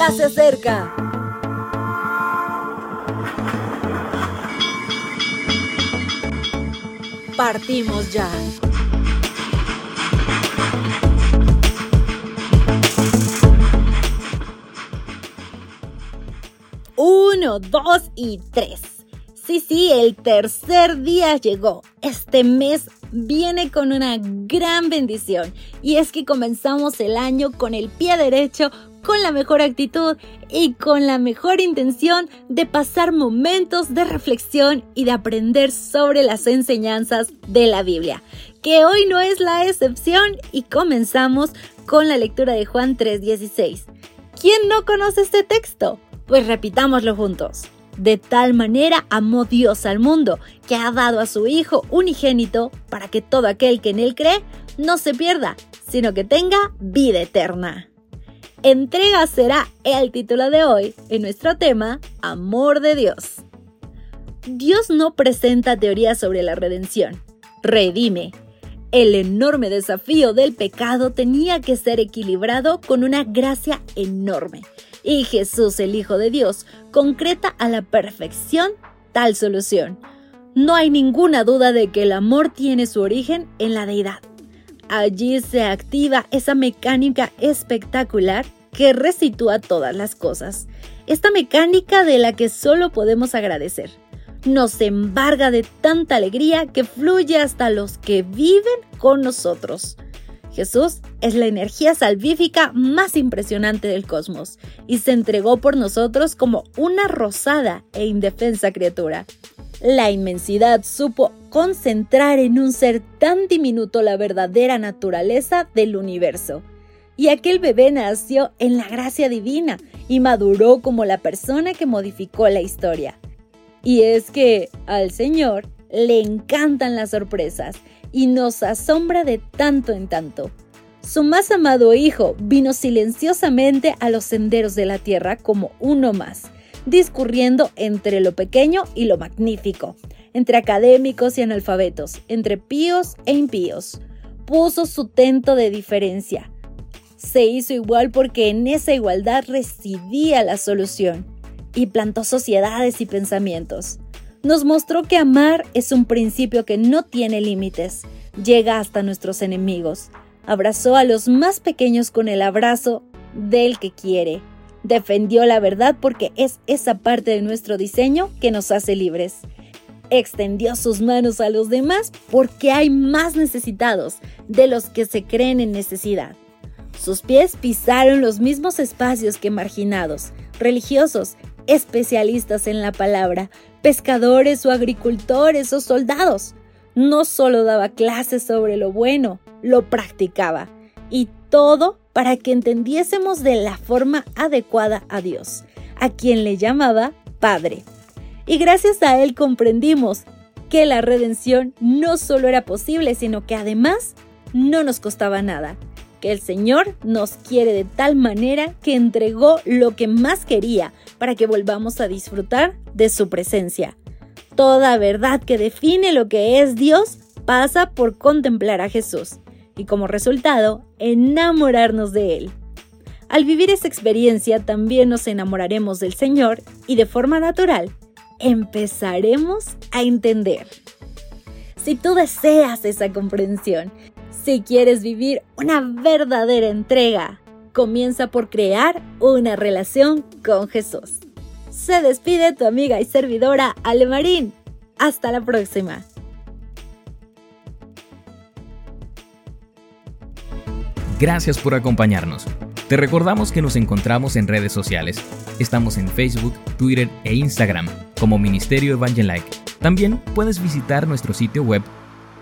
ya se acerca. Partimos ya. Uno, dos y tres. Sí, sí, el tercer día llegó. Este mes viene con una gran bendición y es que comenzamos el año con el pie derecho, con la mejor actitud y con la mejor intención de pasar momentos de reflexión y de aprender sobre las enseñanzas de la Biblia, que hoy no es la excepción y comenzamos con la lectura de Juan 3:16. ¿Quién no conoce este texto? Pues repitámoslo juntos. De tal manera amó Dios al mundo, que ha dado a su Hijo unigénito, para que todo aquel que en él cree no se pierda, sino que tenga vida eterna. Entrega será el título de hoy en nuestro tema Amor de Dios. Dios no presenta teorías sobre la redención, redime. El enorme desafío del pecado tenía que ser equilibrado con una gracia enorme y Jesús, el Hijo de Dios, concreta a la perfección tal solución. No hay ninguna duda de que el amor tiene su origen en la deidad. Allí se activa esa mecánica espectacular que resitúa todas las cosas. Esta mecánica de la que solo podemos agradecer. Nos embarga de tanta alegría que fluye hasta los que viven con nosotros. Jesús es la energía salvífica más impresionante del cosmos y se entregó por nosotros como una rosada e indefensa criatura. La inmensidad supo concentrar en un ser tan diminuto la verdadera naturaleza del universo. Y aquel bebé nació en la gracia divina y maduró como la persona que modificó la historia. Y es que al Señor le encantan las sorpresas y nos asombra de tanto en tanto. Su más amado hijo vino silenciosamente a los senderos de la tierra como uno más, discurriendo entre lo pequeño y lo magnífico, entre académicos y analfabetos, entre píos e impíos. Puso su tento de diferencia. Se hizo igual porque en esa igualdad residía la solución, y plantó sociedades y pensamientos nos mostró que amar es un principio que no tiene límites, llega hasta nuestros enemigos. Abrazó a los más pequeños con el abrazo del que quiere. Defendió la verdad porque es esa parte de nuestro diseño que nos hace libres. Extendió sus manos a los demás porque hay más necesitados de los que se creen en necesidad. Sus pies pisaron los mismos espacios que marginados, religiosos, especialistas en la palabra, pescadores o agricultores o soldados. No solo daba clases sobre lo bueno, lo practicaba. Y todo para que entendiésemos de la forma adecuada a Dios, a quien le llamaba Padre. Y gracias a él comprendimos que la redención no solo era posible, sino que además no nos costaba nada que el Señor nos quiere de tal manera que entregó lo que más quería para que volvamos a disfrutar de su presencia. Toda verdad que define lo que es Dios pasa por contemplar a Jesús y como resultado enamorarnos de Él. Al vivir esa experiencia también nos enamoraremos del Señor y de forma natural empezaremos a entender. Si tú deseas esa comprensión, si quieres vivir una verdadera entrega, comienza por crear una relación con Jesús. Se despide tu amiga y servidora Ale Marín. Hasta la próxima. Gracias por acompañarnos. Te recordamos que nos encontramos en redes sociales. Estamos en Facebook, Twitter e Instagram como Ministerio Evangelike. También puedes visitar nuestro sitio web